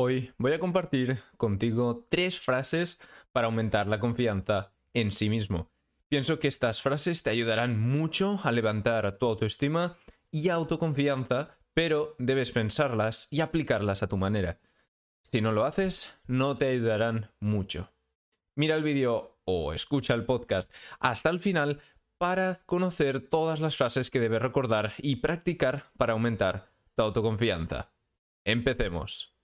Hoy voy a compartir contigo tres frases para aumentar la confianza en sí mismo. Pienso que estas frases te ayudarán mucho a levantar tu autoestima y autoconfianza, pero debes pensarlas y aplicarlas a tu manera. Si no lo haces, no te ayudarán mucho. Mira el vídeo o escucha el podcast hasta el final para conocer todas las frases que debes recordar y practicar para aumentar tu autoconfianza. Empecemos.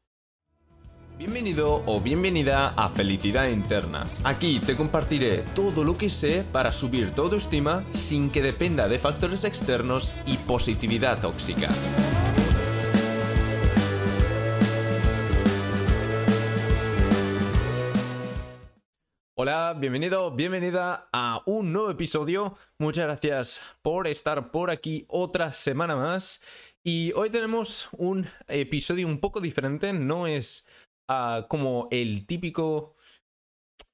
Bienvenido o bienvenida a Felicidad Interna. Aquí te compartiré todo lo que sé para subir tu autoestima sin que dependa de factores externos y positividad tóxica. Hola, bienvenido, bienvenida a un nuevo episodio. Muchas gracias por estar por aquí otra semana más. Y hoy tenemos un episodio un poco diferente, no es como el típico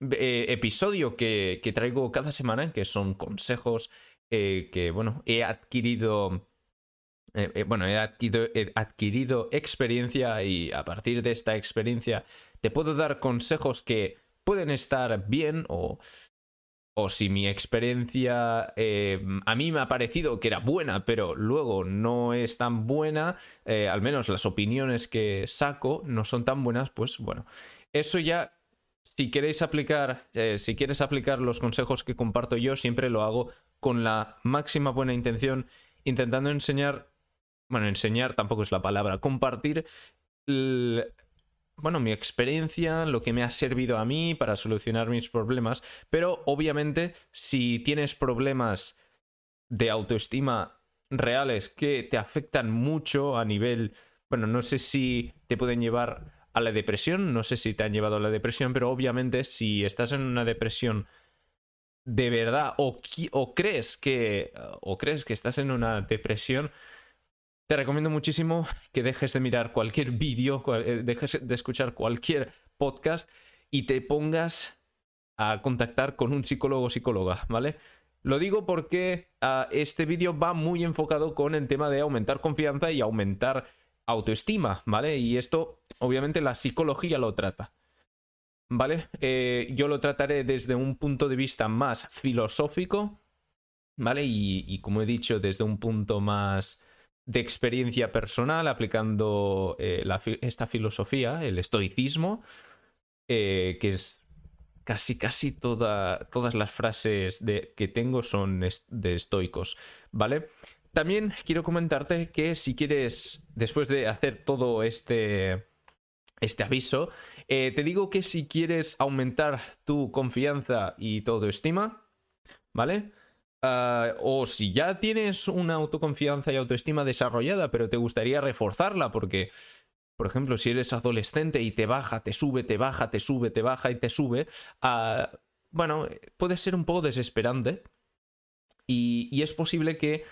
eh, episodio que, traigo cada semana, que son consejos eh, que, bueno, he adquirido... Eh, bueno, he adquirido, he adquirido experiencia y a partir de esta experiencia te puedo dar consejos que pueden estar bien o, o si mi experiencia eh, a mí me ha parecido que era buena, pero luego no es tan buena, eh, al menos las opiniones que saco no son tan buenas, pues bueno, eso ya, si queréis aplicar, eh, si quieres aplicar los consejos que comparto yo, siempre lo hago con la máxima buena intención, intentando enseñar, bueno, enseñar tampoco es la palabra, compartir bueno, mi experiencia, lo que me ha servido a mí para solucionar mis problemas, pero obviamente si tienes problemas de autoestima reales que te afectan mucho a nivel, bueno, no sé si te pueden llevar a la depresión, no sé si te han llevado a la depresión, pero obviamente si estás en una depresión de verdad o, o crees que o crees que estás en una depresión, te recomiendo muchísimo que dejes de mirar cualquier vídeo, eh, dejes de escuchar cualquier podcast y te pongas a contactar con un psicólogo o psicóloga, ¿vale? Lo digo porque ah, este vídeo va muy enfocado con el tema de aumentar confianza y aumentar autoestima, ¿vale? Y esto, obviamente, la psicología lo trata. ¿Vale? Eh, yo lo trataré desde un punto de vista más filosófico, ¿vale? y como he dicho, desde un punto más de experiencia personal aplicando eh, esta filosofía, el estoicismo, eh, que es casi, casi toda, todas las frases de, que tengo son de estoicos, ¿vale? También quiero comentarte que si quieres, después de hacer todo este, este aviso, eh, te digo que si quieres aumentar tu confianza y tu autoestima, ¿vale? Ah, o si ya tienes una autoconfianza y autoestima desarrollada, pero te gustaría reforzarla porque, por ejemplo, si eres adolescente y te baja, te sube, te baja, te sube, te baja y te sube, uh, bueno, puede ser un poco desesperante. Y, es posible que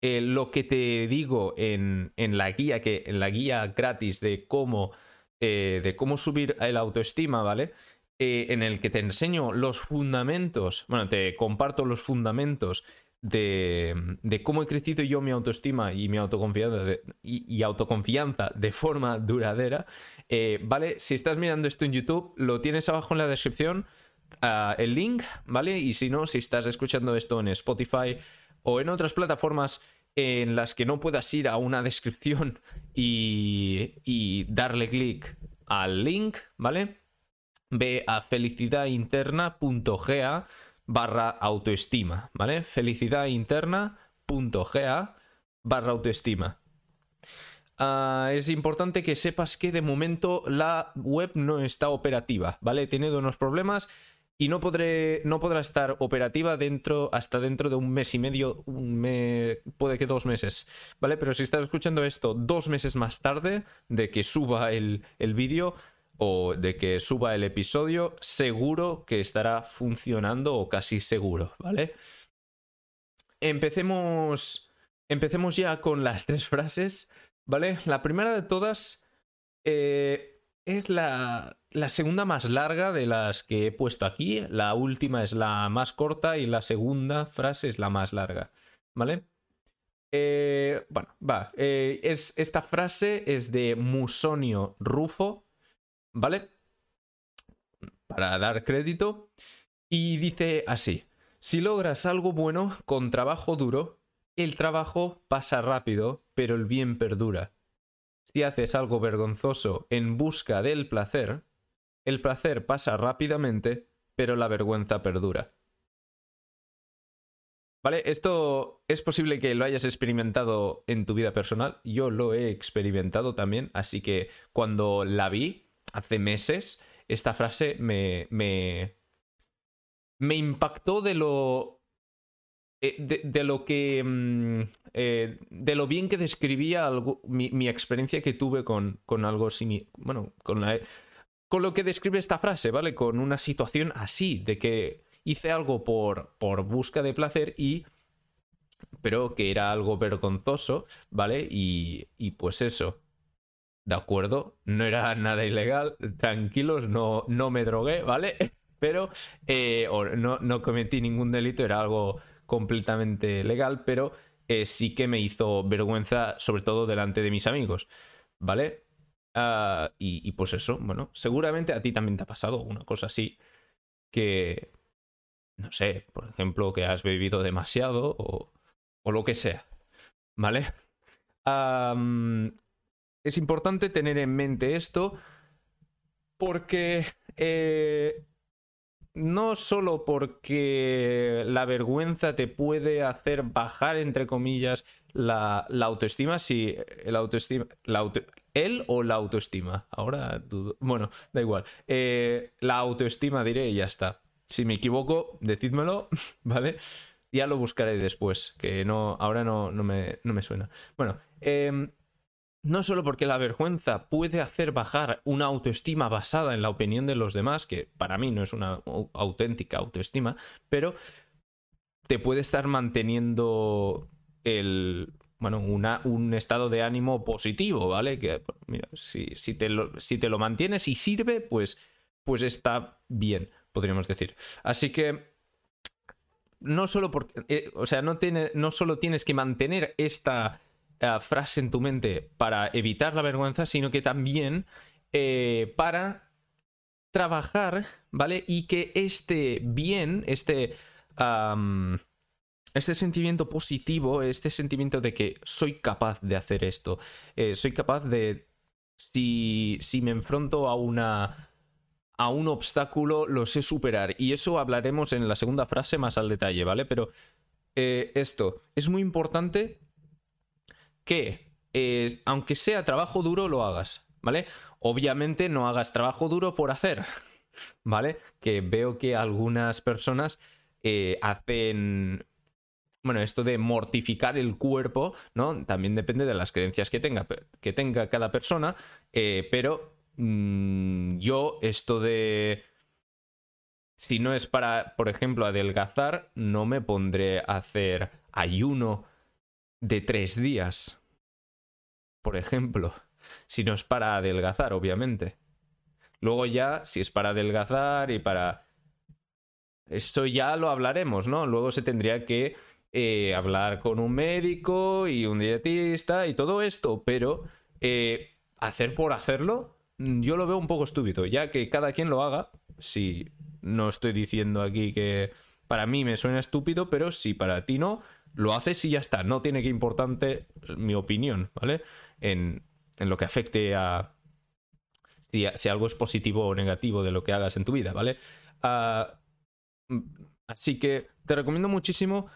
eh, lo que te digo en, en, la guía, que, en la guía gratis de cómo, eh, de cómo subir el autoestima, ¿vale? Eh, en el que te enseño los fundamentos, bueno, te comparto los fundamentos de, de cómo he crecido yo mi autoestima y mi autoconfianza de, y, autoconfianza de forma duradera, eh, ¿vale? Si estás mirando esto en YouTube, lo tienes abajo en la descripción, uh, el link, ¿vale? Y si no, si estás escuchando esto en Spotify o en otras plataformas en las que no puedas ir a una descripción y, y darle clic al link, ¿vale? Ve a felicidadinterna.ga barra autoestima, ¿vale? felicidadinterna.ga barra autoestima. Ah, es importante que sepas que de momento la web no está operativa, ¿vale? He tenido unos problemas y no, no podrá estar operativa dentro, hasta dentro de un mes y medio, puede que dos meses, ¿vale? Pero si estás escuchando esto dos meses más tarde de que suba el, el vídeo, o de que suba el episodio, seguro que estará funcionando o casi seguro, ¿vale? Empecemos, empecemos ya con las tres frases, ¿vale? La primera de todas eh, es la, la segunda más larga de las que he puesto aquí, la última es la más corta y la segunda frase es la más larga, ¿vale? Eh, bueno, va. Eh, es, esta frase es de Musonio Rufo, ¿vale? Para dar crédito. Y dice así, si logras algo bueno con trabajo duro, el trabajo pasa rápido, pero el bien perdura. Si haces algo vergonzoso en busca del placer, el placer pasa rápidamente, pero la vergüenza perdura. ¿Vale? Esto es posible que lo hayas experimentado en tu vida personal. Yo lo he experimentado también, así que cuando la vi hace meses, esta frase me, me, impactó de lo eh, de, lo que. Mm, eh, de lo bien que describía mi, experiencia que tuve con, con algo similar. Bueno, con, con lo que describe esta frase, ¿vale? Con una situación así, de que hice algo por, por busca de placer y. Pero que era algo vergonzoso, ¿vale? Y, y pues eso. De acuerdo, no era nada ilegal, tranquilos, no, no me drogué, ¿vale? Pero eh, no, no cometí ningún delito, era algo completamente legal, pero eh, sí que me hizo vergüenza, sobre todo delante de mis amigos, ¿vale? Ah, y, pues eso, bueno, seguramente a ti también te ha pasado una cosa así que, no sé, por ejemplo, que has bebido demasiado o, o lo que sea, ¿vale? Es importante tener en mente esto porque eh, no solo porque la vergüenza te puede hacer bajar, entre comillas, la, autoestima, si el autoestima, la él o la autoestima. Ahora dudo. Bueno, da igual. Eh, la autoestima diré y ya está. Si me equivoco, decídmelo, ¿vale? Ya lo buscaré después, que no, ahora no, no, me, no me suena. Bueno, eh, no solo porque la vergüenza puede hacer bajar una autoestima basada en la opinión de los demás, que para mí no es una auténtica autoestima, pero te puede estar manteniendo el, bueno, una, un estado de ánimo positivo, ¿vale? Que, mira, si, si, te lo, si, te lo, mantienes y sirve, pues, pues está bien, podríamos decir. Así que no solo porque, eh, o sea, no, tiene, no solo tienes que mantener esta eh, frase en tu mente para evitar la vergüenza, sino que también eh, para trabajar, ¿vale? Y que este bien, este, este sentimiento positivo, este sentimiento de que soy capaz de hacer esto, eh, soy capaz de, si, si me enfrento a una a un obstáculo lo sé superar. Y eso hablaremos en la segunda frase más al detalle, ¿vale? Pero esto es muy importante que, eh, aunque sea trabajo duro, lo hagas, ¿vale? Obviamente no hagas trabajo duro por hacer, ¿vale? Que veo que algunas personas eh, hacen bueno, esto de mortificar el cuerpo, ¿no? También depende de las creencias que tenga, que tenga cada persona, eh, pero mm, yo esto de... Si no es para, por ejemplo, adelgazar, no me pondré a hacer ayuno de tres días, por ejemplo, si no es para adelgazar, obviamente. Luego ya, si es para adelgazar y para... Eso ya lo hablaremos, ¿no? Luego se tendría que eh, hablar con un médico y un dietista y todo esto, pero eh, hacer por hacerlo, yo lo veo un poco estúpido, ya que cada quien lo haga, si no estoy diciendo aquí que para mí me suena estúpido, pero si para ti no, lo haces y ya está. No tiene que importante mi opinión, ¿vale? En, lo que afecte a si, algo es positivo o negativo de lo que hagas en tu vida, ¿vale? Ah, mm, así que te recomiendo muchísimo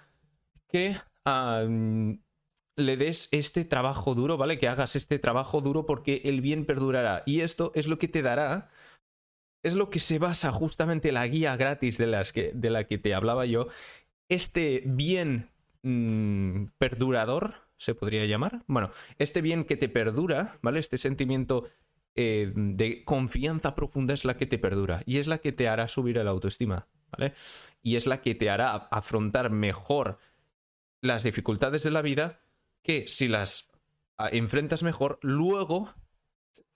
que le des este trabajo duro, ¿vale? Que hagas este trabajo duro porque el bien perdurará. Y esto es lo que te dará, es lo que se basa justamente la guía gratis de, las que, de la que te hablaba yo. Este bien Mm, perdurador, se podría llamar. Bueno, este bien que te perdura, ¿vale? Este sentimiento eh, de confianza profunda es la que te perdura y es la que te hará subir el autoestima, ¿vale? Y es la que te hará afrontar mejor las dificultades de la vida que si las ah, enfrentas mejor, luego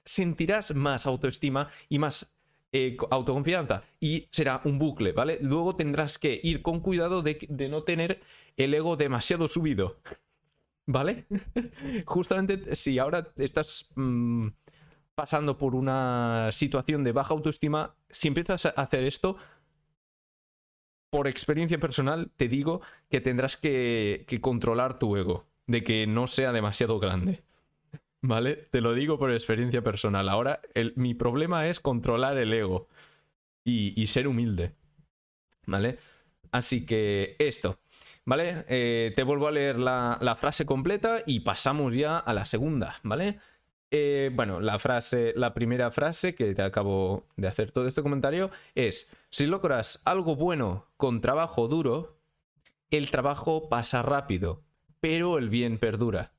sentirás más autoestima y más eh, autoconfianza y será un bucle, ¿vale? Luego tendrás que ir con cuidado de, no tener el ego demasiado subido, ¿vale? Justamente si ahora estás... Mm, pasando por una situación de baja autoestima, si empiezas a hacer esto, por experiencia personal, te digo que tendrás que, controlar tu ego, de que no sea demasiado grande. ¿Vale? Te lo digo por experiencia personal. Ahora, mi problema es controlar el ego y, ser humilde. ¿Vale? Así que esto. ¿Vale? Eh, te vuelvo a leer la, frase completa y pasamos ya a la segunda, ¿vale? Eh, bueno, la frase, la primera frase que te acabo de hacer todo este comentario es: si logras algo bueno con trabajo duro, el trabajo pasa rápido, pero el bien perdura.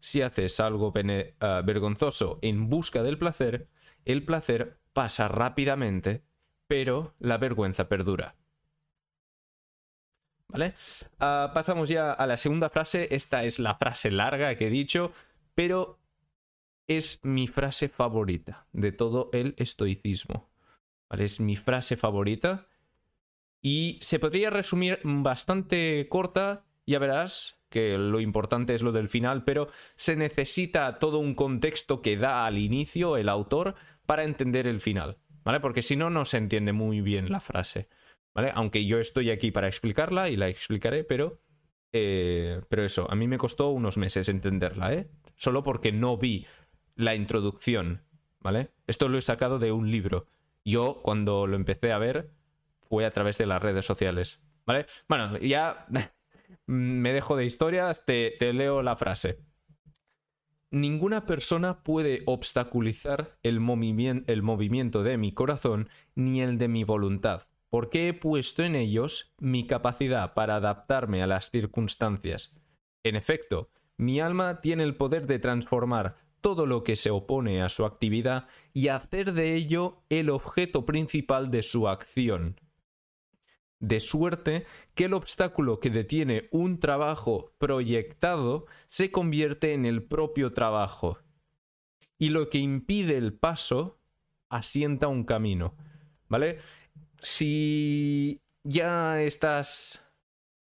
Si haces algo ah, vergonzoso en busca del placer, el placer pasa rápidamente, pero la vergüenza perdura. ¿Vale? Ah, pasamos ya a la segunda frase. Esta es la frase larga que he dicho, pero es mi frase favorita de todo el estoicismo. Es mi frase favorita. Y se podría resumir bastante corta, ya verás que lo importante es lo del final, pero se necesita todo un contexto que da al inicio el autor para entender el final, ¿vale? Porque si no, no se entiende muy bien la frase, ¿vale? Aunque yo estoy aquí para explicarla y la explicaré, pero... Eh, pero eso, a mí me costó unos meses entenderla, ¿eh? Solo porque no vi la introducción, ¿vale? Esto lo he sacado de un libro. Yo, cuando lo empecé a ver, fue a través de las redes sociales, ¿vale? Bueno, ya me dejo de historias, te, leo la frase. Ninguna persona puede obstaculizar el, el movimiento de mi corazón ni el de mi voluntad, porque he puesto en ellos mi capacidad para adaptarme a las circunstancias. En efecto, mi alma tiene el poder de transformar todo lo que se opone a su actividad y hacer de ello el objeto principal de su acción. De suerte que el obstáculo que detiene un trabajo proyectado se convierte en el propio trabajo. Y lo que impide el paso asienta un camino. ¿Vale? Si ya estás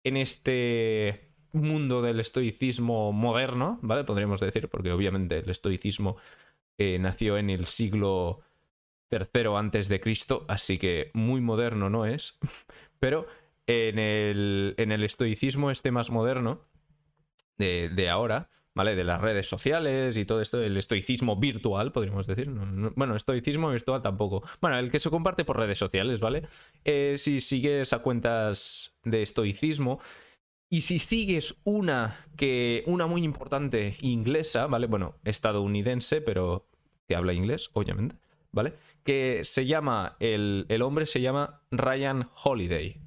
en este mundo del estoicismo moderno, ¿vale? Podríamos decir, porque obviamente el estoicismo eh, nació en el siglo III antes de Cristo, así que muy moderno no es, pero en el, en el estoicismo este más moderno de, de, ahora, ¿vale? De las redes sociales y todo esto, el estoicismo virtual, podríamos decir. bueno, estoicismo virtual tampoco. Bueno, el que se comparte por redes sociales, ¿vale? Eh, si sigues a cuentas de estoicismo, y si sigues una que. una muy importante inglesa, ¿vale? Bueno, estadounidense, pero que habla inglés, obviamente, ¿vale? Que se llama. El, el hombre se llama Ryan Holiday.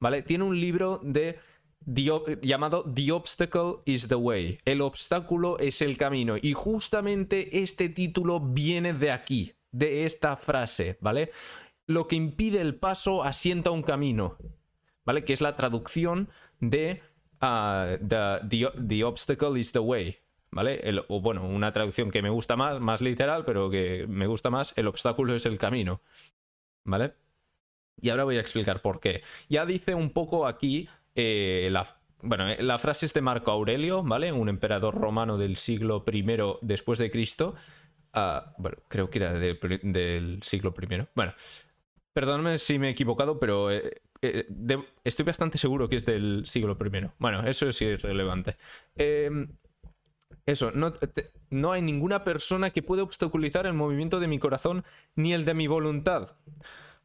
¿Vale? Tiene un libro de. llamado The Obstacle is the Way. El obstáculo es el camino. Y justamente este título viene de aquí, de esta frase, ¿vale? Lo que impide el paso asienta un camino, ¿vale? Que es la traducción de uh, the, Obstacle is the Way. ¿Vale? o bueno, una traducción que me gusta más, más literal, pero que me gusta más, el obstáculo es el camino. ¿Vale? Y ahora voy a explicar por qué. Ya dice un poco aquí eh, la, bueno, eh, la frase es de Marco Aurelio, ¿vale? Un emperador romano del siglo I después de Cristo. Ah, bueno, creo que era del, siglo I. Bueno, perdóname si me he equivocado, pero eh, eh, estoy bastante seguro que es del siglo I. Bueno, eso es irrelevante. Em, eso, no, no, hay ninguna persona que pueda obstaculizar el movimiento de mi corazón ni el de mi voluntad.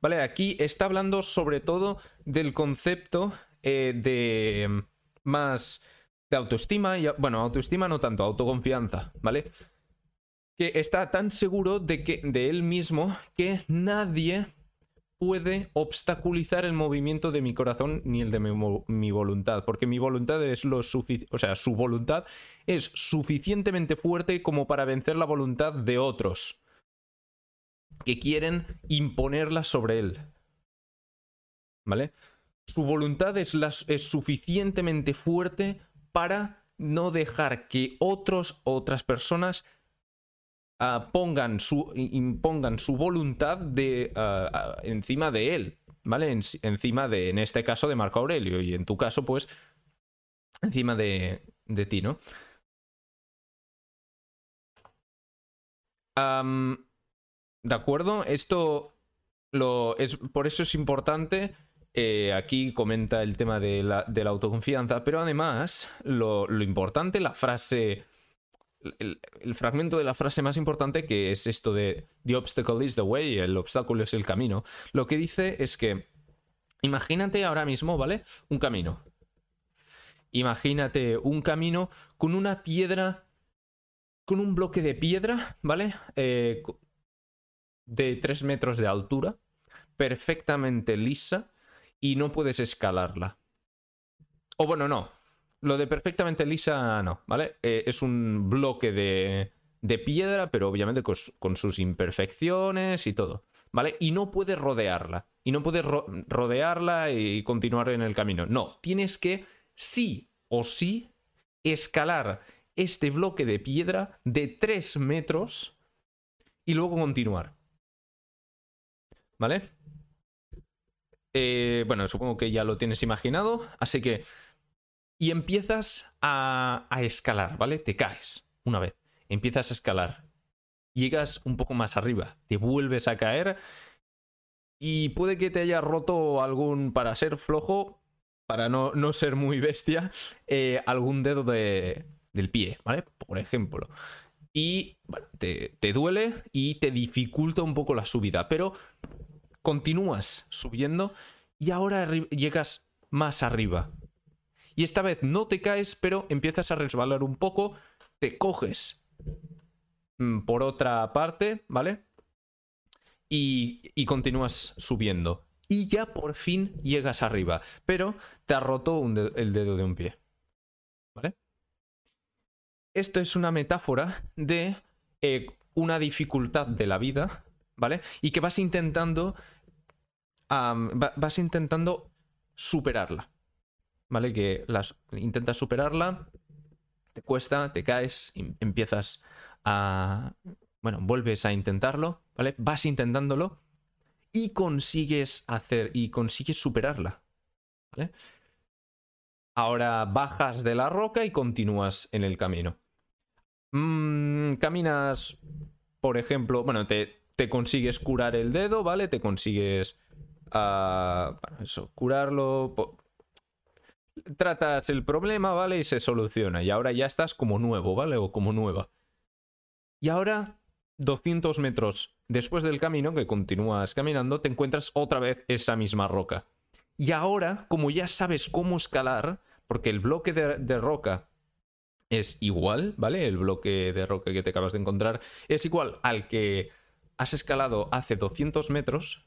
Vale, aquí está hablando sobre todo del concepto eh, de más de autoestima y bueno, autoestima no tanto, autoconfianza, ¿vale? Que está tan seguro de que de él mismo que nadie puede obstaculizar el movimiento de mi corazón ni el de mi, voluntad, porque mi voluntad es lo suficiente, o sea, su voluntad es suficientemente fuerte como para vencer la voluntad de otros que quieren imponerla sobre él. ¿Vale? Su voluntad es, es suficientemente fuerte para no dejar que otros, otras personas pongan su, impongan su voluntad de, encima de él, ¿vale? encima de, en este caso, de Marco Aurelio y en tu caso, pues, encima de, de ti, ¿no? de acuerdo, esto lo es por eso es importante. Eh, aquí comenta el tema de la, autoconfianza, pero además lo, importante, la frase, el, fragmento de la frase más importante que es esto de The obstacle is the way, el obstáculo es el camino, lo que dice es que imagínate ahora mismo, ¿vale? Un camino. Imagínate un camino con una piedra, con un bloque de piedra, ¿vale? Eh, de 3 metros de altura, perfectamente lisa y no puedes escalarla. O bueno, no. Lo de perfectamente lisa no, ¿vale? Eh, es un bloque de, de piedra, pero obviamente con, sus imperfecciones y todo, ¿vale? Y no puedes rodearla. Y no puedes rodearla y continuar en el camino. No, tienes que sí o sí escalar este bloque de piedra de 3 metros y luego continuar. ¿Vale? Eh, bueno, supongo que ya lo tienes imaginado, así que... Y empiezas a, escalar, ¿vale? Te caes una vez, empiezas a escalar, llegas un poco más arriba, te vuelves a caer y puede que te haya roto algún, para ser flojo, para no, no ser muy bestia, eh, algún dedo de, del pie, ¿vale? Por ejemplo. Y bueno, te, te duele y te dificulta un poco la subida, pero continúas subiendo y ahora llegas más arriba. Y esta vez no te caes, pero empiezas a resbalar un poco, te coges mm, por otra parte, ¿vale? Y, continúas subiendo. Y ya por fin llegas arriba, pero te ha roto el dedo de un pie. ¿Vale? Esto es una metáfora de eh, una dificultad de la vida, ¿vale? Y que vas intentando vas intentando superarla. ¿Vale? Que las, intentas superarla, te cuesta, te caes, empiezas a... Bueno, vuelves a intentarlo, ¿vale? Vas intentándolo y consigues hacer, y consigues superarla, ¿vale? Ahora bajas de la roca y continúas en el camino. Mm, caminas, por ejemplo, bueno, te, te consigues curar el dedo, ¿vale? Te consigues a eso, curarlo. Tratas el problema, ¿vale? Y se soluciona. Y ahora ya estás como nuevo, ¿vale? O como nueva. Y ahora, 200 metros después del camino, que continúas caminando, te encuentras otra vez esa misma roca. Y ahora, como ya sabes cómo escalar, porque el bloque de, de roca es igual, ¿vale? El bloque de roca que te acabas de encontrar es igual al que has escalado hace 200 metros,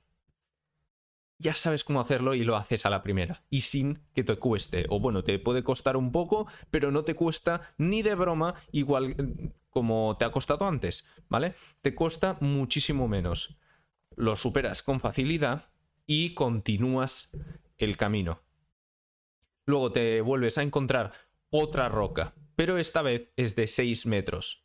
ya sabes cómo hacerlo y lo haces a la primera. Y sin que te cueste. O bueno, te puede costar un poco, pero no te cuesta ni de broma igual mm, como te ha costado antes, ¿vale? Te cuesta muchísimo menos. Lo superas con facilidad y continúas el camino. Luego te vuelves a encontrar otra roca, pero esta vez es de 6 metros.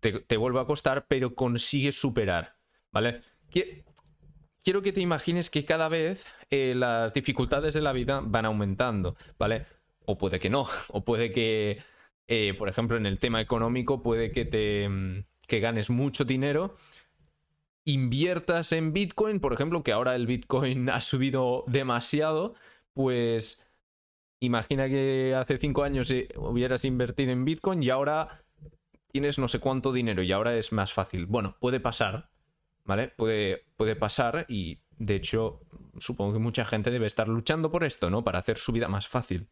Te, te vuelve a costar, pero consigues superar, ¿vale? Quiero que te imagines que cada vez eh, las dificultades de la vida van aumentando, ¿vale? O puede que no, o puede que, eh, por ejemplo, en el tema económico, puede que te mm, que ganes mucho dinero, inviertas en Bitcoin, por ejemplo, que ahora el Bitcoin ha subido demasiado, pues imagina que hace cinco años eh, hubieras invertido en Bitcoin y ahora tienes no sé cuánto dinero y ahora es más fácil. Bueno, puede pasar, ¿vale? Puede, puede pasar y de hecho supongo que mucha gente debe estar luchando por esto, ¿no? Para hacer su vida más fácil.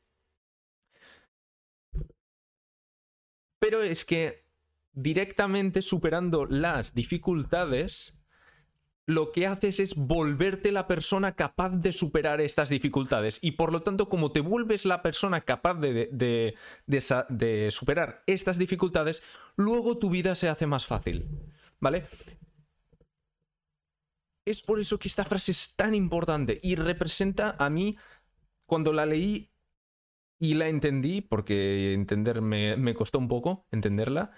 Pero es que directamente superando las dificultades, lo que haces es volverte la persona capaz de superar estas dificultades. Y por lo tanto, como te vuelves la persona capaz de, de, de, superar estas dificultades, luego tu vida se hace más fácil. ¿Vale? Es por eso que esta frase es tan importante y representa a mí, cuando la leí y la entendí, porque entenderme me costó un poco entenderla,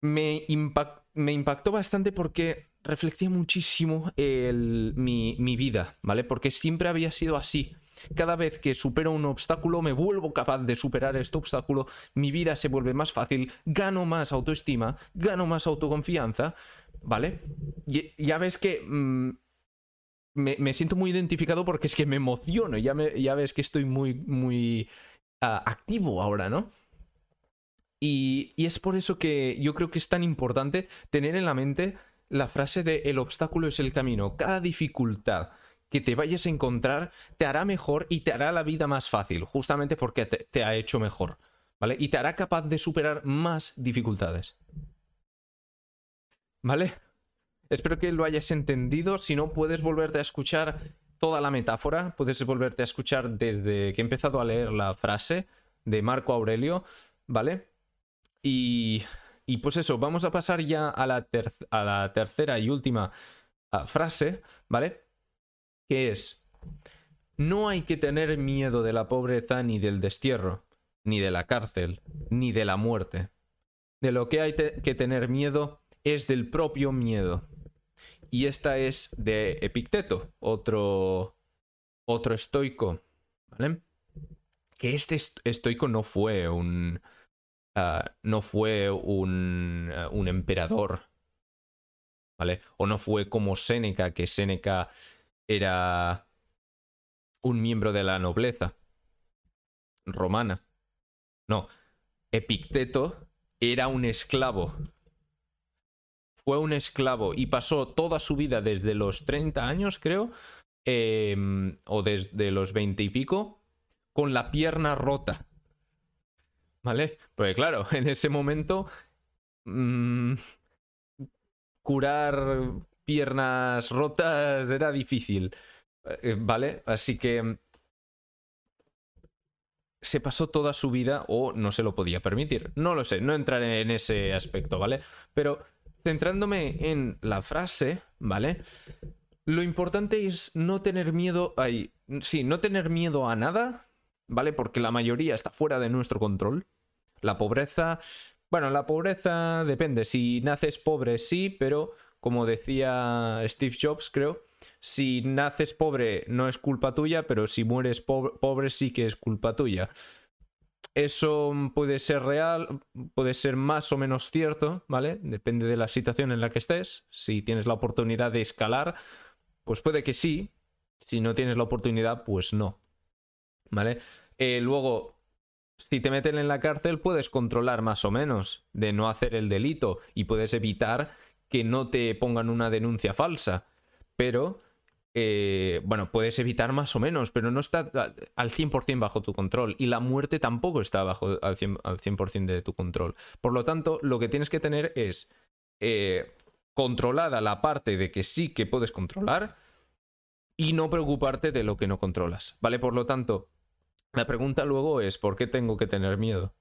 me, impactó bastante porque reflexioné muchísimo mi, mi vida, ¿vale? Porque siempre había sido así. Cada vez que supero un obstáculo, me vuelvo capaz de superar este obstáculo, mi vida se vuelve más fácil, gano más autoestima, gano más autoconfianza, ¿vale? Ya ves que mm, me, siento muy identificado porque es que me emociono, ya, ya ves que estoy muy, muy ah, activo ahora, ¿no? Y, y, es por eso que yo creo que es tan importante tener en la mente la frase de el obstáculo es el camino. Cada dificultad que te vayas a encontrar te hará mejor y te hará la vida más fácil, justamente porque te, ha hecho mejor, ¿vale? Y te hará capaz de superar más dificultades. ¿Vale? Espero que lo hayas entendido. Si no, puedes volverte a escuchar toda la metáfora. Puedes volverte a escuchar desde que he empezado a leer la frase de Marco Aurelio, ¿vale? Y, y pues eso, vamos a pasar ya a la, a la tercera y última ah, frase, ¿vale? que es, no hay que tener miedo de la pobreza ni del destierro, ni de la cárcel, ni de la muerte. De lo que hay que tener miedo es del propio miedo. Y esta es de Epicteto, otro, otro estoico, ¿vale? Que este estoico no fue un... Ah, no fue un, ah, un emperador, ¿vale? O no fue como Séneca, que Séneca era un miembro de la nobleza romana. No, Epicteto era un esclavo. Fue un esclavo y pasó toda su vida desde los 30 años, creo, em, o desde los 20 y pico, con la pierna rota. ¿Vale? Pues claro, en ese momento mm, curar piernas rotas era difícil. Eh, ¿Vale? Así que mm, se pasó toda su vida o no se lo podía permitir. No lo sé, no entraré en ese aspecto, ¿vale? Pero centrándome en la frase, ¿vale? Lo importante es no tener miedo. Ay, sí, no tener miedo a nada, ¿vale? Porque la mayoría está fuera de nuestro control. La pobreza. Bueno, la pobreza depende. Si naces pobre, sí, pero como decía Steve Jobs, creo, si naces pobre no es culpa tuya, pero si mueres pobre, sí que es culpa tuya. Eso puede ser real, puede ser más o menos cierto, ¿vale? Depende de la situación en la que estés. Si tienes la oportunidad de escalar, pues puede que sí. Si no tienes la oportunidad, pues no. ¿Vale? Eh, luego, si te meten en la cárcel, puedes controlar más o menos de no hacer el delito y puedes evitar que no te pongan una denuncia falsa. Pero, eh, bueno, puedes evitar más o menos, pero no está al 100% bajo tu control. Y la muerte tampoco está bajo al 100%, de tu control. Por lo tanto, lo que tienes que tener es eh, controlada la parte de que sí que puedes controlar y no preocuparte de lo que no controlas. ¿Vale? Por lo tanto, la pregunta luego es, ¿por qué tengo que tener miedo?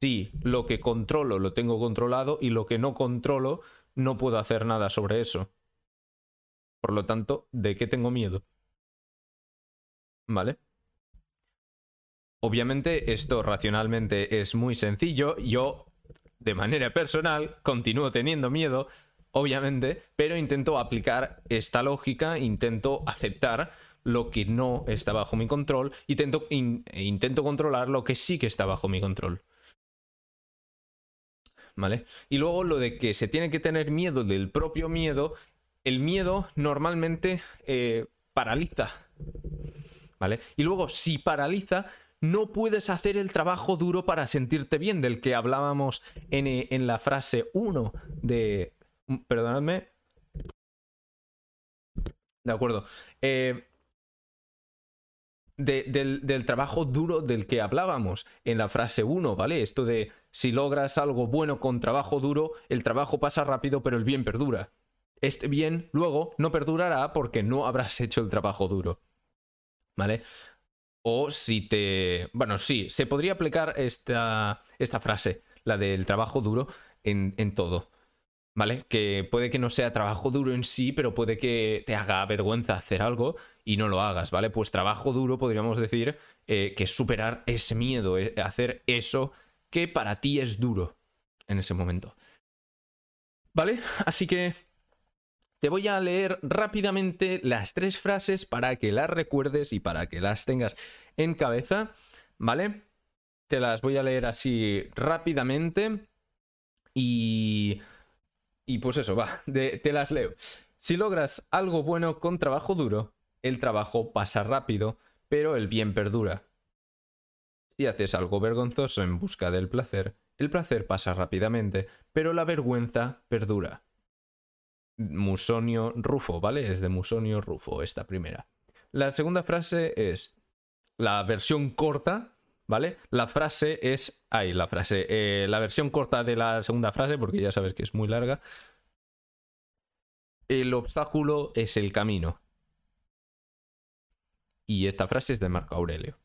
Si lo que controlo lo tengo controlado y lo que no controlo no puedo hacer nada sobre eso. Por lo tanto, ¿de qué tengo miedo? ¿Vale? Obviamente esto racionalmente es muy sencillo. Yo, de manera personal, continúo teniendo miedo, obviamente, pero intento aplicar esta lógica, intento aceptar lo que no está bajo mi control, intento, e intento controlar lo que sí que está bajo mi control. ¿vale? Y luego lo de que se tiene que tener miedo del propio miedo, el miedo normalmente eh, paraliza, ¿vale? Y luego, si paraliza, no puedes hacer el trabajo duro para sentirte bien, del que hablábamos en, eh, en la frase 1 de... Perdonadme. De acuerdo. Eh, del, trabajo duro del que hablábamos en la frase 1, ¿vale? Esto de si logras algo bueno con trabajo duro, el trabajo pasa rápido, pero el bien perdura. Este bien luego no perdurará porque no habrás hecho el trabajo duro. ¿Vale? O si te... Bueno, sí, se podría aplicar esta, esta frase, la del trabajo duro, en, en todo. ¿Vale? Que puede que no sea trabajo duro en sí, pero puede que te haga vergüenza hacer algo y no lo hagas, ¿vale? Pues trabajo duro podríamos decir eh, que es superar ese miedo, eh, hacer eso que para ti es duro en ese momento. ¿Vale? Así que te voy a leer rápidamente las tres frases para que las recuerdes y para que las tengas en cabeza, ¿vale? Te las voy a leer así rápidamente y... Y pues eso, va, te las leo. Si logras algo bueno con trabajo duro, el trabajo pasa rápido, pero el bien perdura. Si haces algo vergonzoso en busca del placer, el placer pasa rápidamente, pero la vergüenza perdura. Musonio Rufo, ¿vale? Es de Musonio Rufo esta primera. La segunda frase es la versión corta, ¿vale? La frase es... Ay, la frase. Eh, la versión corta de la segunda frase, porque ya sabes que es muy larga. El obstáculo es el camino. Y esta frase es de Marco Aurelio.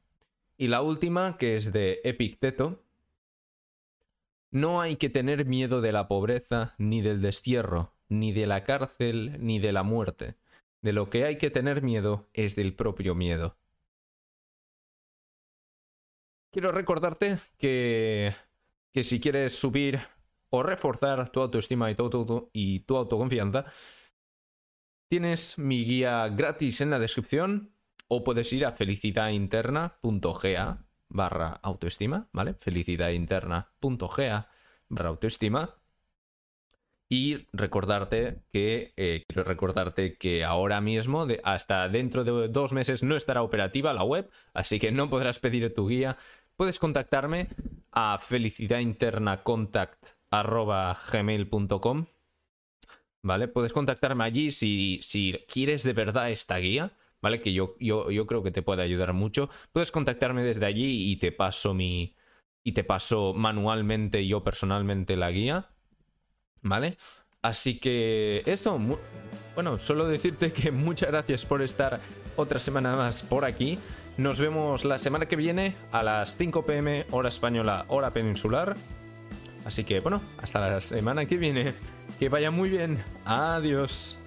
Y la última, que es de Epicteto. No hay que tener miedo de la pobreza, ni del destierro, ni de la cárcel, ni de la muerte. De lo que hay que tener miedo es del propio miedo. Quiero recordarte que, que si quieres subir o reforzar tu autoestima y tu, y tu autoconfianza, tienes mi guía gratis en la descripción o puedes ir a felicidadinterna.ga barra autoestima, ¿vale? felicidadinterna.ga barra autoestima. Y recordarte que, eh, quiero recordarte que ahora mismo, hasta dentro de dos meses, no estará operativa la web, así que no podrás pedir tu guía. Puedes contactarme a felicidadinternacontact.gmail.com ¿Vale? Puedes contactarme allí si, si quieres de verdad esta guía ¿vale? Que yo, yo, yo creo que te puede ayudar mucho. Puedes contactarme desde allí y te paso mi. Y te paso manualmente yo personalmente la guía. ¿Vale? Así que esto, bueno, solo decirte que muchas gracias por estar otra semana más por aquí. Nos vemos la semana que viene a las 5 pm hora española, hora peninsular. Así que bueno, hasta la semana que viene. Que vaya muy bien. Adiós.